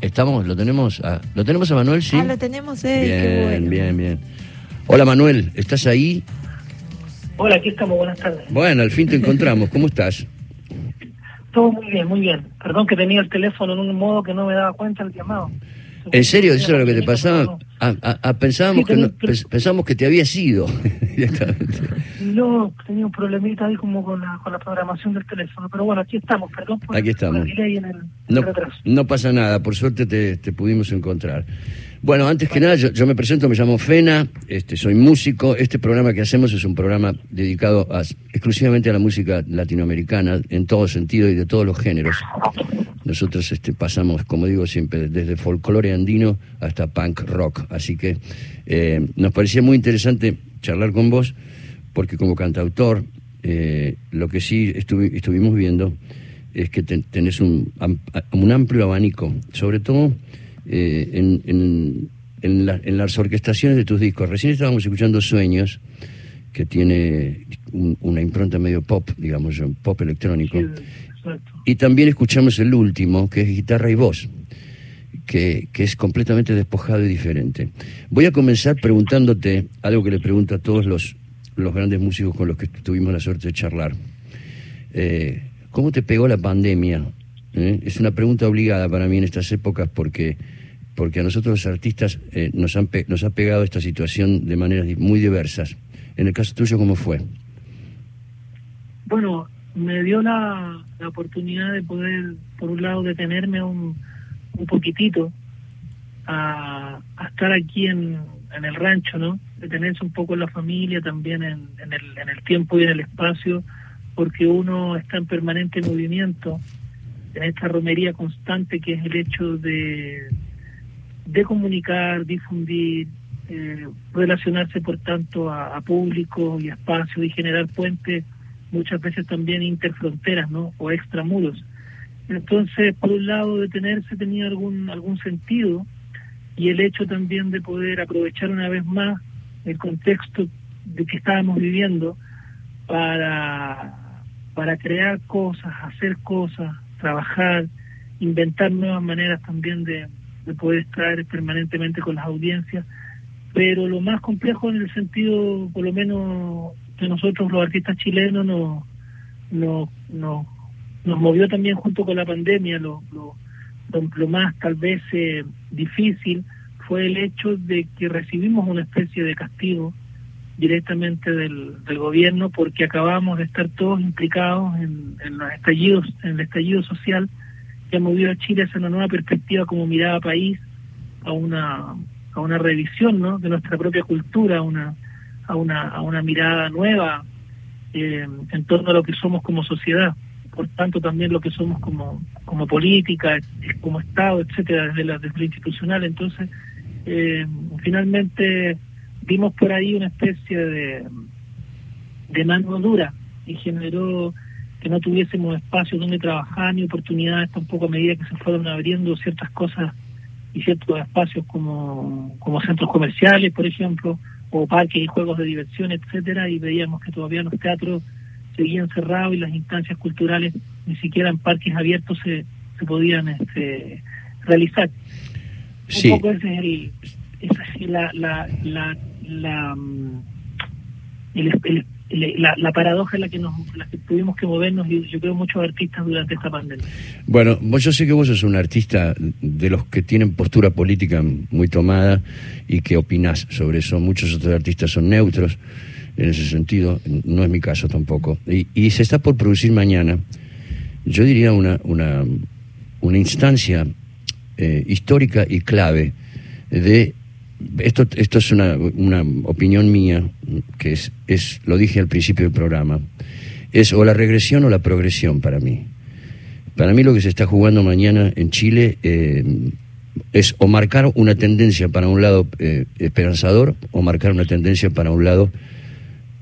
Estamos, lo tenemos a, lo tenemos a Manuel, sí. Ah, lo tenemos, eh, bien, qué bueno. bien, bien. Hola Manuel, ¿estás ahí? Hola, aquí estamos, buenas tardes. Bueno, al fin te encontramos. ¿Cómo estás? Todo muy bien, muy bien. Perdón que tenía el teléfono en un modo que no me daba cuenta del llamado. ¿En serio? ¿Eso era lo que te pasaba? Ah, ah, ah, pensábamos, Sí, que no- tenía- pero- pens- pensábamos que te habías ido directamente. No, tenía un problemita ahí como con la, con la programación del teléfono. Pero bueno, aquí estamos, perdón por, Aquí estamos. el delay en el, en No, el retraso. no pasa nada, por suerte te, te pudimos encontrar. Bueno, antes que nada, yo, me presento, me llamo Fena, este, soy músico. Este programa que hacemos es un programa dedicado a- exclusivamente a la música latinoamericana, en todo sentido y de todos los géneros. Nosotros este, pasamos, como digo siempre, desde folclore andino hasta punk rock. Así que eh, nos parecía muy interesante charlar con vos, porque como cantautor, eh, lo que sí estuvi- estuvimos viendo es que ten- tenés un, un amplio abanico, sobre todo eh, en, en- en la- en las orquestaciones de tus discos. Recién estábamos escuchando Sueños, que tiene un- una impronta medio pop, digamos, un pop electrónico. Sí. Y también escuchamos el último, que es guitarra y voz, que, que es completamente despojado y diferente. Voy a comenzar preguntándote algo que le pregunto a todos los, los grandes músicos con los que tuvimos la suerte de charlar. Eh, ¿Cómo te pegó la pandemia? ¿Eh? Es una pregunta obligada para mí en estas épocas porque, porque a nosotros los artistas eh, nos, han nos ha pegado esta situación de maneras muy diversas. En el caso tuyo, ¿cómo fue? Bueno, me dio la, la oportunidad de poder, por un lado, detenerme un, un poquitito a, a estar aquí en, en el rancho, ¿no? Detenerse un poco en la familia, también en, en, el, en el tiempo y en el espacio, porque uno está en permanente movimiento, en esta romería constante que es el hecho de, de comunicar, difundir, eh, relacionarse por tanto a, público y a espacio y generar puentes muchas veces también interfronteras, ¿no? O extramuros. Entonces, por un lado, detenerse tenía algún algún sentido y el hecho también de poder aprovechar una vez más el contexto de que estábamos viviendo para para crear cosas, hacer cosas, trabajar, inventar nuevas maneras también de, de poder estar permanentemente con las audiencias. Pero lo más complejo en el sentido, por lo menos, que nosotros los artistas chilenos nos, nos, nos, nos movió también junto con la pandemia, lo, lo, lo, más tal vez eh, difícil fue el hecho de que recibimos una especie de castigo directamente del, del gobierno porque acabamos de estar todos implicados en, en los estallidos, en el estallido social que ha movido a Chile hacia una nueva perspectiva como mirada país, a una a una revisión ¿no? de nuestra propia cultura, a una, a una, a una mirada nueva eh, en torno a lo que somos como sociedad, por tanto también lo que somos como, como política, como Estado, etcétera, desde la, desde lo institucional. Entonces, eh, finalmente vimos por ahí una especie de, de mano dura y generó que no tuviésemos espacios donde trabajar ni oportunidades tampoco a medida que se fueron abriendo ciertas cosas y ciertos espacios como, como centros comerciales, por ejemplo, o parques y juegos de diversión, etcétera, y veíamos que todavía los teatros seguían cerrados y las instancias culturales ni siquiera en parques abiertos se, se podían este, realizar. Sí. Un poco ese es el, esa es la, la, la, la, mm, la, la paradoja en la que nos tuvimos que movernos y yo creo muchos artistas durante esta pandemia. Bueno, vos, yo sé que vos sos un artista de los que tienen postura política muy tomada y que opinás sobre eso. Muchos otros artistas son neutros en ese sentido, no es mi caso tampoco. Y, y se está por producir mañana, yo diría una, una, una instancia eh, histórica y clave de esto, esto es una, una opinión mía, que es, es, lo dije al principio del programa, es o la regresión o la progresión para mí. Para mí lo que se está jugando mañana en Chile eh, es o marcar una tendencia para un lado eh, esperanzador o marcar una tendencia para un lado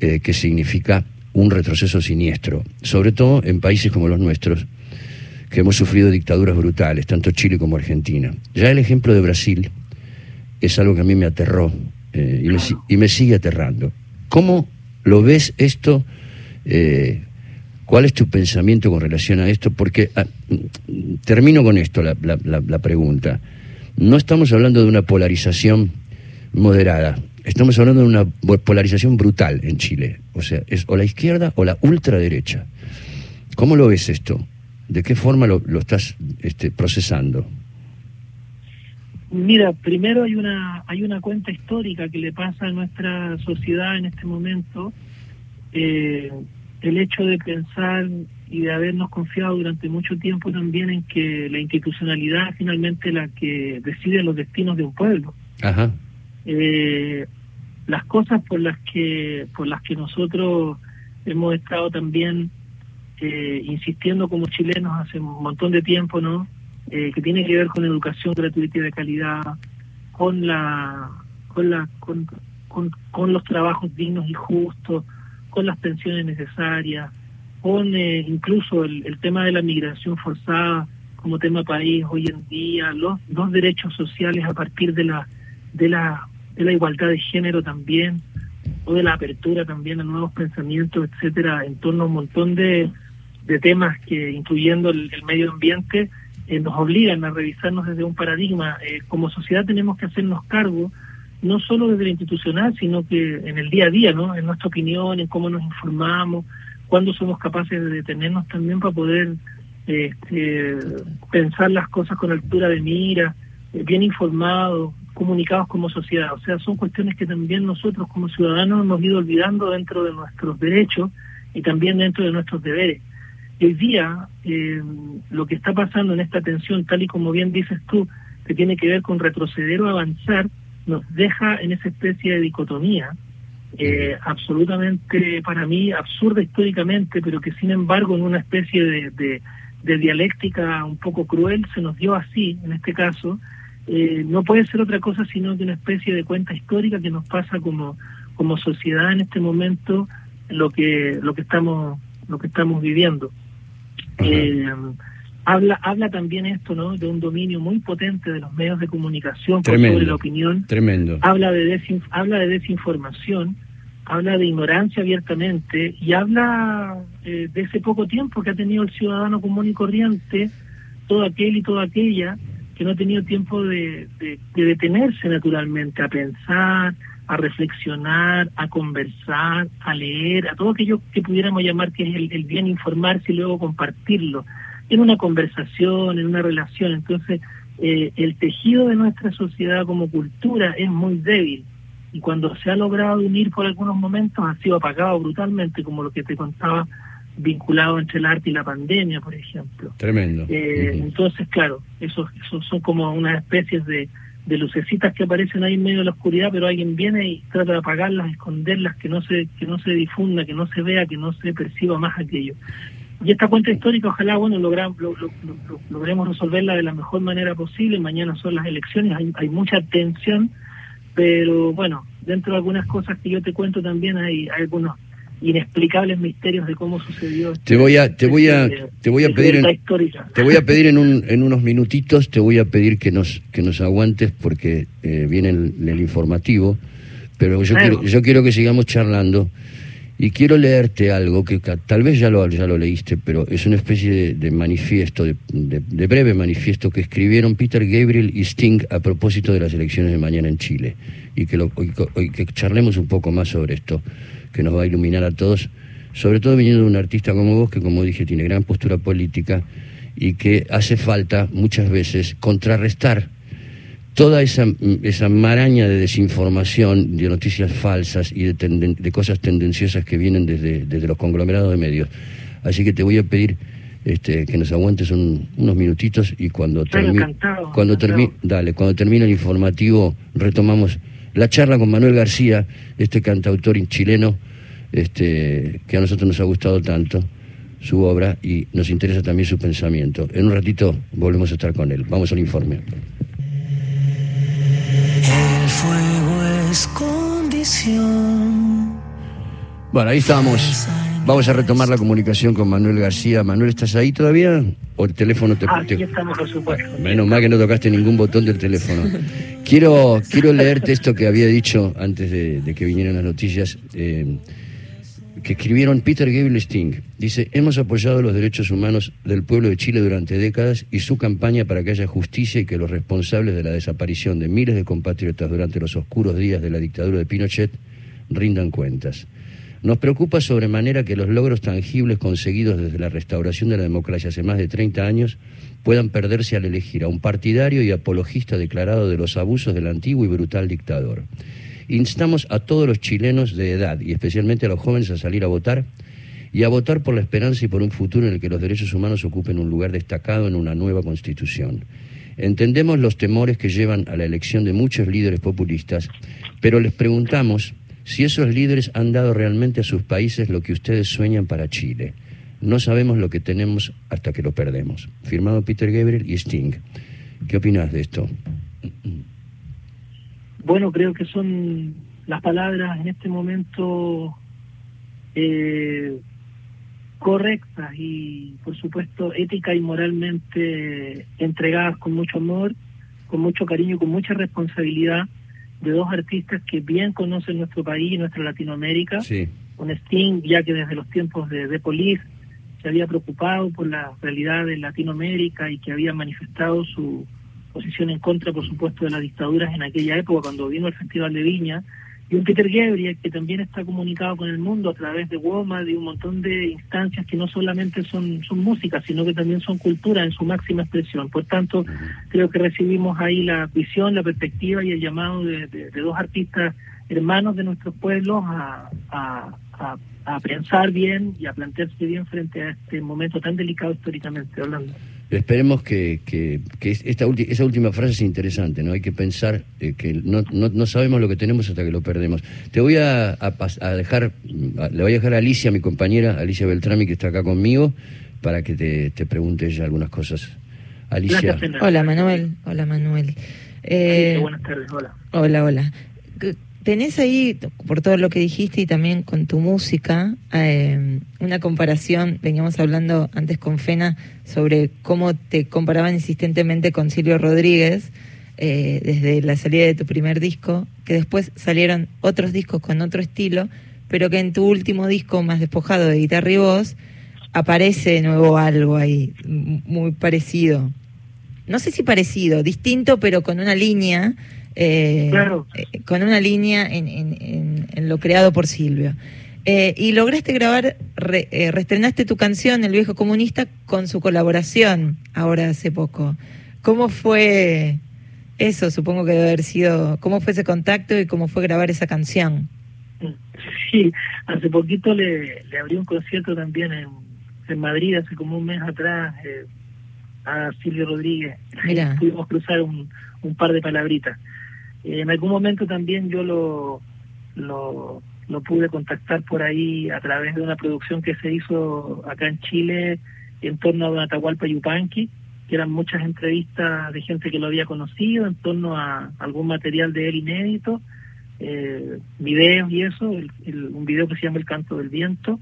eh, que significa un retroceso siniestro, sobre todo en países como los nuestros, que hemos sufrido dictaduras brutales, tanto Chile como Argentina. Ya el ejemplo de Brasil es algo que a mí me aterró eh, y, me, sigue aterrando. ¿Cómo lo ves esto eh, ¿Cuál es tu pensamiento con relación a esto? Porque ah, termino con esto la, pregunta. No estamos hablando de una polarización moderada, estamos hablando de una polarización brutal en Chile. O sea, es o la izquierda o la ultraderecha. ¿Cómo lo ves esto? ¿De qué forma lo, lo estás este, procesando? Mira, primero hay una hay una cuenta histórica que le pasa a nuestra sociedad en este momento. Eh, el hecho de pensar y de habernos confiado durante mucho tiempo también en que la institucionalidad es finalmente la que decide los destinos de un pueblo. Ajá. Eh, las cosas por las que por las que nosotros hemos estado también eh, insistiendo como chilenos hace un montón de tiempo, ¿no? Eh, que tiene que ver con educación gratuita y de calidad, con la con la con, con, los trabajos dignos y justos, con las pensiones necesarias, con eh, incluso el, tema de la migración forzada como tema país hoy en día, los dos derechos sociales a partir de la de la de la igualdad de género también o de la apertura también a nuevos pensamientos, etcétera, en torno a un montón de, de temas que incluyendo el medio ambiente eh, nos obligan a revisarnos desde un paradigma. Eh, como sociedad tenemos que hacernos cargo, no solo desde lo institucional, sino que en el día a día, ¿no? en nuestra opinión, en cómo nos informamos, cuándo somos capaces de detenernos también para poder este, pensar las cosas con altura de mira, eh, bien informados, comunicados como sociedad. O sea, son cuestiones que también nosotros como ciudadanos hemos ido olvidando dentro de nuestros derechos y también dentro de nuestros deberes. Hoy día, eh, lo que está pasando en esta tensión, tal y como bien dices tú, que tiene que ver con retroceder o avanzar, nos deja en esa especie de dicotomía, eh, absolutamente para mí absurda históricamente, pero que sin embargo en una especie de, dialéctica un poco cruel se nos dio así, en este caso, eh, no puede ser otra cosa sino que una especie de cuenta histórica que nos pasa como, como sociedad en este momento lo que, lo que estamos, lo que estamos viviendo. Eh, habla habla también esto no de un dominio muy potente de los medios de comunicación sobre la opinión. tremendo. Habla de habla de desinformación habla de ignorancia abiertamente y habla eh, de ese poco tiempo que ha tenido el ciudadano común y corriente todo aquel y toda aquella que no ha tenido tiempo de, de detenerse naturalmente a pensar a reflexionar, a conversar, a leer, a todo aquello que pudiéramos llamar que es el, bien informarse y luego compartirlo en una conversación, en una relación. Entonces, eh, el tejido de nuestra sociedad como cultura es muy débil y cuando se ha logrado unir por algunos momentos ha sido apagado brutalmente, como lo que te contaba vinculado entre el arte y la pandemia, por ejemplo. Tremendo. Eh, entonces, claro, esos, esos son como unas especies de, de lucecitas que aparecen ahí en medio de la oscuridad, pero alguien viene y trata de apagarlas, esconderlas, que no se que no se difunda, que no se vea, que no se perciba más aquello. Y esta cuenta histórica, ojalá, bueno, logramos, logremos resolverla de la mejor manera posible. Mañana son las elecciones, hay, hay mucha tensión, pero bueno, dentro de algunas cosas que yo te cuento también hay algunos inexplicables misterios de cómo sucedió. Te voy a, te voy a, te voy a pedir, en, te voy a pedir en, un, en unos minutitos, te voy a pedir que nos, que nos aguantes porque eh, viene el, informativo, pero yo quiero, yo quiero que sigamos charlando y quiero leerte algo que tal vez ya lo, ya lo leíste, pero es una especie de, manifiesto, de, de, breve manifiesto que escribieron Peter Gabriel y Sting a propósito de las elecciones de mañana en Chile y que, lo, y que charlemos un poco más sobre esto que nos va a iluminar a todos, sobre todo viniendo de un artista como vos, que como dije tiene gran postura política y que hace falta muchas veces contrarrestar toda esa, esa maraña de desinformación, de noticias falsas y de, de cosas tendenciosas que vienen desde, desde, los conglomerados de medios. Así que te voy a pedir este, que nos aguantes unos minutitos y cuando termine cuando termine dale cuando termine el informativo retomamos la charla con Manuel García, este cantautor chileno, este, que a nosotros nos ha gustado tanto su obra y nos interesa también su pensamiento. En un ratito volvemos a estar con él. Vamos al informe. El fuego es condición. Bueno, ahí estamos. Vamos a retomar la comunicación con Manuel García. Manuel, ¿estás ahí todavía? ¿O el teléfono te... Ah, aquí estamos, por supuesto. Menos mal que no tocaste ningún botón del teléfono. quiero, quiero leerte esto que había dicho antes de, que vinieran las noticias. Eh, que escribieron Peter Gabriel Sting. Dice, hemos apoyado los derechos humanos del pueblo de Chile durante décadas y su campaña para que haya justicia y que los responsables de la desaparición de miles de compatriotas durante los oscuros días de la dictadura de Pinochet rindan cuentas. Nos preocupa sobremanera que los logros tangibles conseguidos desde la restauración de la democracia hace más de 30 años puedan perderse al elegir a un partidario y apologista declarado de los abusos del antiguo y brutal dictador. Instamos a todos los chilenos de edad y especialmente a los jóvenes a salir a votar y a votar por la esperanza y por un futuro en el que los derechos humanos ocupen un lugar destacado en una nueva constitución. Entendemos los temores que llevan a la elección de muchos líderes populistas, pero les preguntamos si esos líderes han dado realmente a sus países lo que ustedes sueñan para Chile. No sabemos lo que tenemos hasta que lo perdemos. Firmado Peter Gabriel y Sting. ¿Qué opinas de esto? Bueno, creo que son las palabras en este momento eh, correctas y, por supuesto, ética y moralmente entregadas con mucho amor, con mucho cariño con mucha responsabilidad de dos artistas que bien conocen nuestro país y nuestra Latinoamérica. Sí. Un Sting, ya que desde los tiempos de, de Police se había preocupado por la realidad de Latinoamérica y que había manifestado su posición en contra, por supuesto, de las dictaduras en aquella época, cuando vino el Festival de Viña, y un Peter Gabriel que también está comunicado con el mundo a través de WOMA, de un montón de instancias que no solamente son, son música, sino que también son cultura en su máxima expresión. Por tanto, creo que recibimos ahí la visión, la perspectiva y el llamado de, de, de dos artistas hermanos de nuestros pueblos a, a, a, a, pensar bien y a plantearse bien frente a este momento tan delicado históricamente hablando. Esperemos que, que, que esta esa última frase es interesante, ¿no? Hay que pensar eh, que no, no, no, sabemos lo que tenemos hasta que lo perdemos. Te voy a, a, dejar, le voy a dejar a Alicia, mi compañera, Alicia Beltrami, que está acá conmigo, para que te, te pregunte ella algunas cosas. Alicia. Gracias, hola Manuel, hola Manuel. Eh, Alicia, buenas tardes, hola. Hola, hola tenés ahí, por todo lo que dijiste y también con tu música, eh, una comparación, veníamos hablando antes con Fena sobre cómo te comparaban insistentemente con Silvio Rodríguez eh, desde la salida de tu primer disco, que después salieron otros discos con otro estilo, pero que en tu último disco más despojado de guitarra y voz aparece de nuevo algo ahí muy parecido. No sé si parecido, distinto, pero con una línea eh, claro. eh, con una línea en, en, en, lo creado por Silvio. Eh, y lograste grabar, re, eh, reestrenaste tu canción, El viejo comunista, con su colaboración ahora hace poco. ¿Cómo fue eso? Supongo que debe haber sido, ¿cómo fue ese contacto y cómo fue grabar esa canción? Sí, hace poquito le, le abrí un concierto también en, en Madrid, hace como un mes atrás, eh, a Silvio Rodríguez. Mira. Pudimos cruzar un, un par de palabritas. Eh, en algún momento también yo lo, lo, pude contactar por ahí a través de una producción que se hizo acá en Chile en torno a Don Atahualpa Yupanqui, que eran muchas entrevistas de gente que lo había conocido en torno a algún material de él inédito, eh, videos y eso, el, el, un video que se llama El Canto del Viento.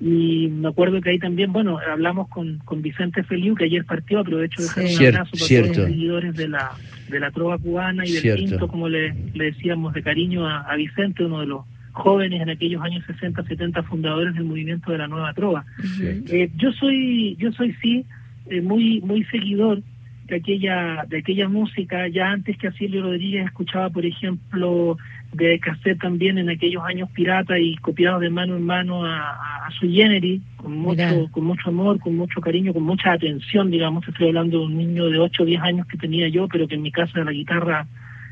Y me acuerdo que ahí también, bueno, hablamos con, con Vicente Feliu, que ayer partió, aprovecho de dejar sí. un abrazo para todos los seguidores de la, de la trova cubana y del Cierto. quinto, como le, le, decíamos de cariño a, a, Vicente, uno de los jóvenes en aquellos años 60, 70 fundadores del movimiento de la nueva trova. Eh, yo soy, yo soy sí, eh, muy, muy seguidor de aquella, de aquella música, ya antes que a Silvio Rodríguez escuchaba, por ejemplo, de cassette también en aquellos años pirata y copiado de mano en mano a, a, su Genery, con mucho, con mucho amor, con mucho cariño, con mucha atención, digamos, estoy hablando de un niño de 8 o 10 años que tenía yo, pero que en mi casa la guitarra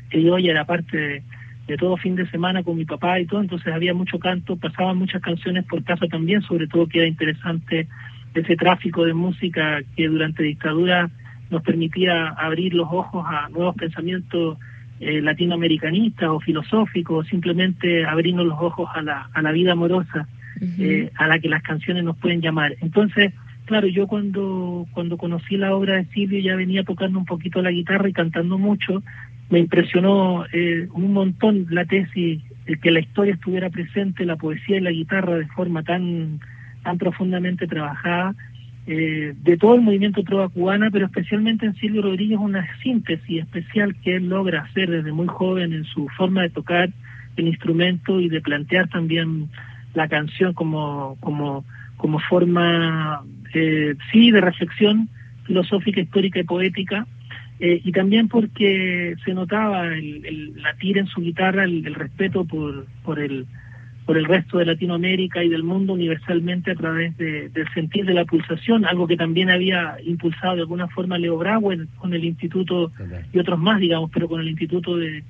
que yo oía era parte de, de todo fin de semana con mi papá y todo, entonces había mucho canto, pasaban muchas canciones por casa también, sobre todo que era interesante ese tráfico de música que durante dictadura nos permitía abrir los ojos a nuevos pensamientos eh, latinoamericanistas o filosóficos, simplemente abrirnos los ojos a la, a la vida amorosa, uh -huh. eh, a la que las canciones nos pueden llamar. Entonces, claro, yo cuando, cuando conocí la obra de Silvio ya venía tocando un poquito la guitarra y cantando mucho, me impresionó eh, un montón la tesis, el que la historia estuviera presente, la poesía y la guitarra de forma tan, tan profundamente trabajada eh, de todo el movimiento trova cubana, pero especialmente en Silvio Rodríguez una síntesis especial que él logra hacer desde muy joven en su forma de tocar el instrumento y de plantear también la canción como, como, como forma, eh, sí, de reflexión filosófica, histórica y poética, eh, y también porque se notaba el, el, la tira en su guitarra, el, el respeto por, por el por el resto de Latinoamérica y del mundo universalmente a través de, del sentir de la pulsación, algo que también había impulsado de alguna forma Leo Brauer con el Instituto y otros más, digamos, pero con el Instituto de,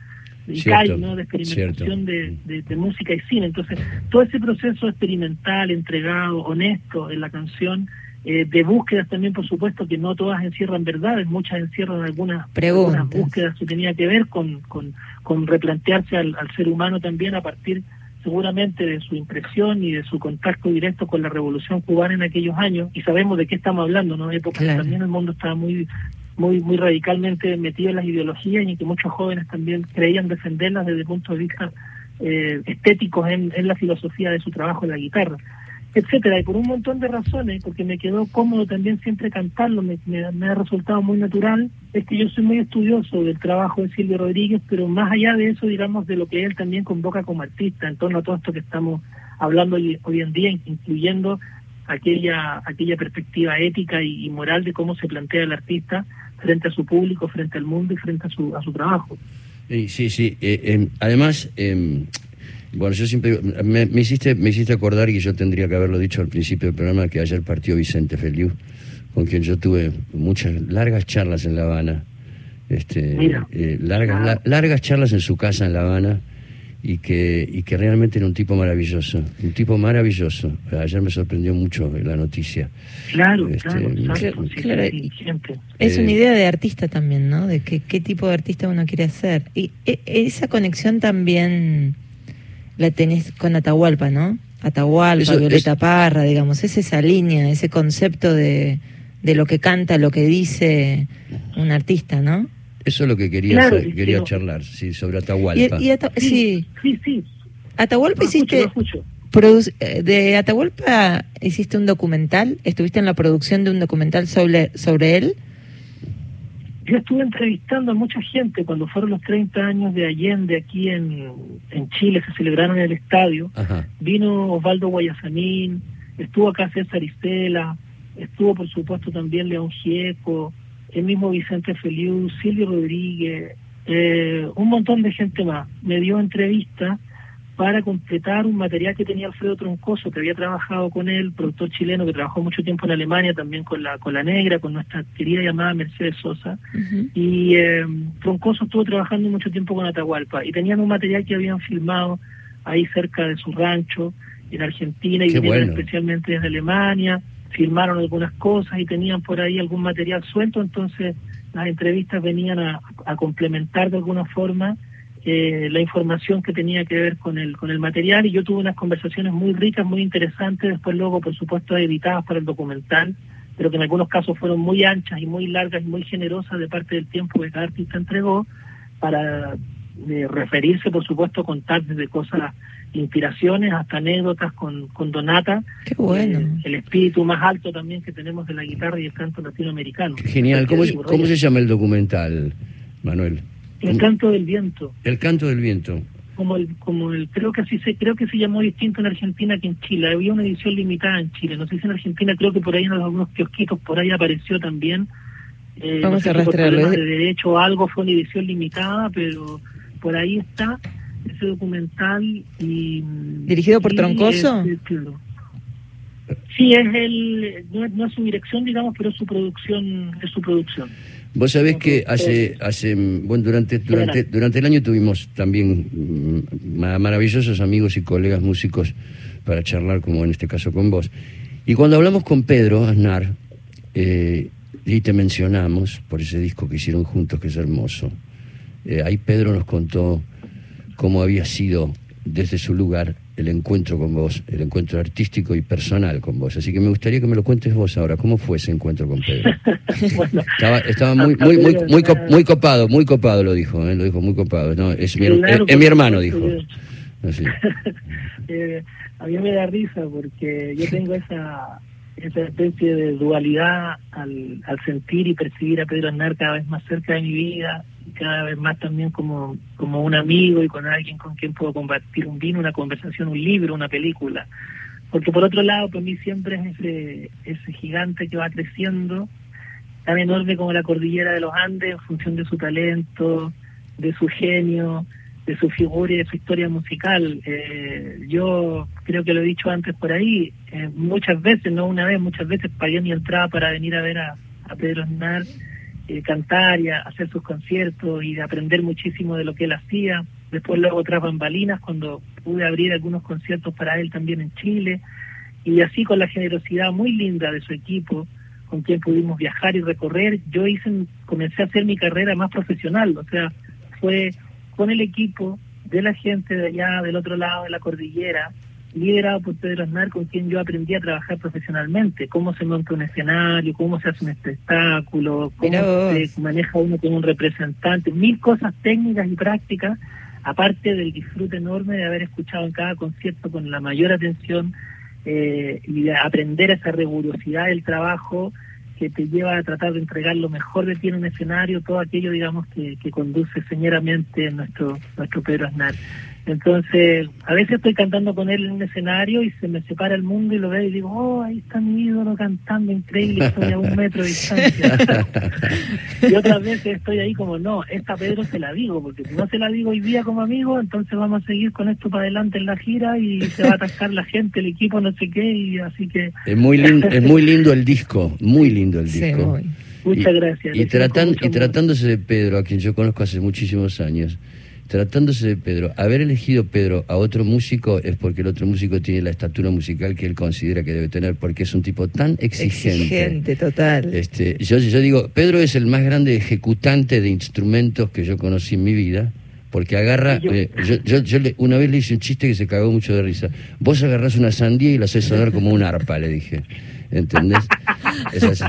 de ICAI, ¿no? de experimentación de, de, de, música y cine. Entonces, todo ese proceso experimental, entregado, honesto en la canción, eh, de búsquedas también, por supuesto, que no todas encierran verdades, muchas encierran algunas, algunas búsquedas que tenía que ver con, con, con replantearse al, al ser humano también a partir seguramente de su impresión y de su contacto directo con la revolución cubana en aquellos años y sabemos de qué estamos hablando no época claro. también el mundo estaba muy muy muy radicalmente metido en las ideologías y que muchos jóvenes también creían defenderlas desde el punto de vista eh, estéticos en, en la filosofía de su trabajo en la guitarra etcétera, y por un montón de razones, porque me quedó cómodo también siempre cantarlo, me, me, me, ha resultado muy natural, es que yo soy muy estudioso del trabajo de Silvio Rodríguez, pero más allá de eso, digamos, de lo que él también convoca como artista, en torno a todo esto que estamos hablando hoy, en día, incluyendo aquella, aquella perspectiva ética y, moral de cómo se plantea el artista frente a su público, frente al mundo y frente a su, a su trabajo. Sí, sí. Eh, eh, además, eh, bueno, yo siempre. Me, me, hiciste, me hiciste acordar, y yo tendría que haberlo dicho al principio del programa, que ayer partió Vicente Feliu, con quien yo tuve muchas largas charlas en La Habana. Este, eh, largas, ah. la, largas charlas en su casa en La Habana y que, y que realmente era un tipo maravilloso, un tipo maravilloso. Ayer me sorprendió mucho la noticia. Claro, este, claro, claro, claro. Es una idea de artista también, ¿no? De que, qué tipo de artista uno quiere ser. Y e, esa conexión también la tenés con Atahualpa, ¿no? Atahualpa, Eso, Violeta es... Parra, digamos, es esa línea, ese concepto de, de lo que canta, lo que dice un artista, ¿no? Eso es lo que quería, claro, hacer, quería charlar, sí, sobre Atahualpa. Y, y Ata sí, sí, sí. Atahualpa lo hiciste... Escucho, eh, de Atahualpa hiciste un documental, estuviste en la producción de un documental sobre, sobre él. Yo estuve entrevistando a mucha gente cuando fueron los 30 años de Allende aquí en, en Chile, se celebraron en el estadio. Ajá. Vino Osvaldo Guayasamín, estuvo acá César Istela, estuvo por supuesto también León Gieco, el mismo Vicente Feliu, Silvio Rodríguez, eh, un montón de gente más. Me dio entrevistas para completar un material que tenía Alfredo Troncoso, que había trabajado con él, productor chileno que trabajó mucho tiempo en Alemania, también con la con la negra, con nuestra querida llamada Mercedes Sosa. Uh -huh. Y eh, Troncoso estuvo trabajando mucho tiempo con Atahualpa y tenían un material que habían filmado ahí cerca de su rancho en Argentina y vinieron bueno. especialmente desde Alemania, filmaron algunas cosas y tenían por ahí algún material suelto, entonces las entrevistas venían a, a complementar de alguna forma eh, la información que tenía que ver con el con el material y yo tuve unas conversaciones muy ricas, muy interesantes, después luego por supuesto editadas para el documental, pero que en algunos casos fueron muy anchas y muy largas y muy generosas de parte del tiempo que cada artista entregó para eh, referirse por supuesto contar desde cosas inspiraciones hasta anécdotas con, con Donata Qué bueno. eh, el espíritu más alto también que tenemos de la guitarra y el canto latinoamericano genial ¿cómo, ¿cómo se llama el documental Manuel? El canto del viento. El canto del viento. Como el, como el, creo que así se, creo que se llamó distinto en Argentina que en Chile. Había una edición limitada en Chile. No sé si en Argentina creo que por ahí en algunos kiosquitos por ahí apareció también. Eh, Vamos no sé a rastrearlo. Si de derecho o algo fue una edición limitada, pero por ahí está ese documental y dirigido por Troncoso. Es, claro. Sí, es el no es, no es su dirección, digamos, pero es su producción, es su producción. Vos sabés que hace, hace bueno, durante, durante, durante el año tuvimos también mm, maravillosos amigos y colegas músicos para charlar, como en este caso con vos. Y cuando hablamos con Pedro Aznar, eh, y te mencionamos por ese disco que hicieron juntos, que es hermoso, eh, ahí Pedro nos contó cómo había sido desde su lugar el encuentro con vos, el encuentro artístico y personal con vos. Así que me gustaría que me lo cuentes vos ahora. ¿Cómo fue ese encuentro con Pedro? bueno, estaba, estaba muy, muy, muy, muy, muy, copado, muy copado lo dijo, ¿eh? lo dijo muy copado. No, es, mi, claro, es, es mi hermano, dijo. Así. eh, a mí me da risa porque yo tengo esa esa especie de dualidad al, al sentir y percibir a Pedro Aznar cada vez más cerca de mi vida cada vez más también como, como un amigo y con alguien con quien puedo compartir un vino, una conversación, un libro, una película. Porque por otro lado, para mí siempre es ese, ese gigante que va creciendo, tan enorme como la cordillera de los Andes en función de su talento, de su genio, de su figura y de su historia musical. Eh, yo creo que lo he dicho antes por ahí, eh, muchas veces, no una vez, muchas veces pagué mi entrada para venir a ver a, Pedro Aznar eh, cantar y hacer sus conciertos y de aprender muchísimo de lo que él hacía. Después luego tras bambalinas cuando pude abrir algunos conciertos para él también en Chile y así con la generosidad muy linda de su equipo con quien pudimos viajar y recorrer, yo hice, comencé a hacer mi carrera más profesional, o sea, fue con el equipo de la gente de allá, del otro lado de la cordillera, liderado por Pedro Aznar, con quien yo aprendí a trabajar profesionalmente, cómo se monta un escenario, cómo se hace un espectáculo, cómo se maneja uno como un representante, mil cosas técnicas y prácticas, aparte del disfrute enorme de haber escuchado en cada concierto con la mayor atención eh, y de aprender esa rigurosidad del trabajo que te lleva a tratar de entregar lo mejor de ti en un escenario, todo aquello, digamos, que, que conduce señoramente nuestro, nuestro Pedro Aznar. Entonces, a veces estoy cantando con él en un escenario y se me separa el mundo y lo veo y digo, oh, ahí está mi ídolo cantando, increíble, estoy a un metro de distancia. y otras veces estoy ahí como, no, esta Pedro se la digo, porque si no se la digo hoy día como amigo, entonces vamos a seguir con esto para adelante en la gira y se va a atascar la gente, el equipo, no sé qué, y así que... Es muy lindo, es muy lindo el disco, muy lindo el disco. Muchas gracias. Y, y tratándose de Pedro, a quien yo conozco hace muchísimos años, tratándose de Pedro, haber elegido Pedro a otro músico es porque el otro músico tiene la estatura musical que él considera que debe tener, porque es un tipo tan exigente. Exigente, total. Este, yo, yo digo, Pedro es el más grande ejecutante de instrumentos que yo conocí en mi vida, porque agarra, eh, yo, yo, una vez le hice un chiste que se cagó mucho de risa. Vos agarrás una sandía y la haces sonar como un arpa, le dije. ¿entendés? Es así,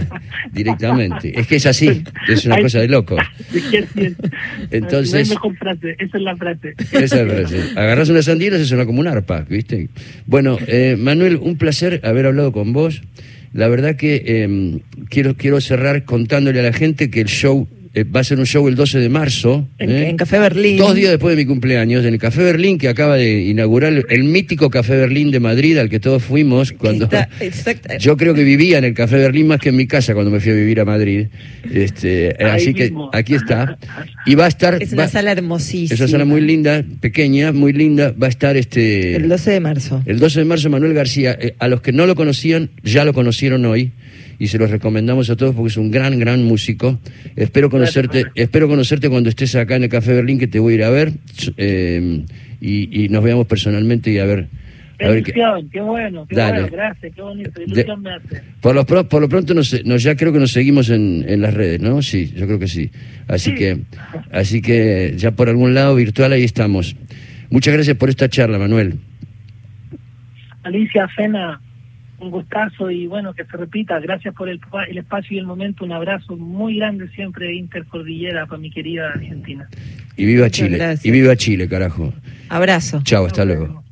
directamente. Es que es así, es una cosa de loco. Entonces, esa es la frase. Esa es la frase. Agarras una sandía y se suena como un arpa, ¿viste? Bueno, eh, Manuel, un placer haber hablado con vos. La verdad que eh, quiero, quiero cerrar contándole a la gente que el show eh, va a ser un show el 12 de marzo. En, ¿eh? Café Berlín. Dos días después de mi cumpleaños, en el Café Berlín, que acaba de inaugurar el, mítico Café Berlín de Madrid, al que todos fuimos cuando. yo creo que vivía en el Café Berlín más que en mi casa cuando me fui a vivir a Madrid. Este, así que aquí está. Y va a estar. Es una sala hermosísima. Es una sala muy linda, pequeña, muy linda. Va a estar este. El 12 de marzo. El 12 de marzo, Manuel García. Eh, a los que no lo conocían, ya lo conocieron hoy y se los recomendamos a todos porque es un gran, gran músico. Espero conocerte, espero conocerte cuando estés acá en el Café Berlín, que te voy a ir a ver eh, y, nos veamos personalmente y a ver. A ver qué... qué bueno, qué bueno, gracias, qué bonito, ilusión me hace. Por lo, por lo pronto nos, ya creo que nos seguimos en, en, las redes, ¿no? Sí, yo creo que sí. Así que así que ya por algún lado virtual ahí estamos. Muchas gracias por esta charla, Manuel. Alicia Fena, un gustazo y bueno, que se repita. Gracias por el, el espacio y el momento. Un abrazo muy grande siempre intercordillera para mi querida Argentina. Y viva Chile. Y viva Chile, carajo. Abrazo. Chao, hasta luego.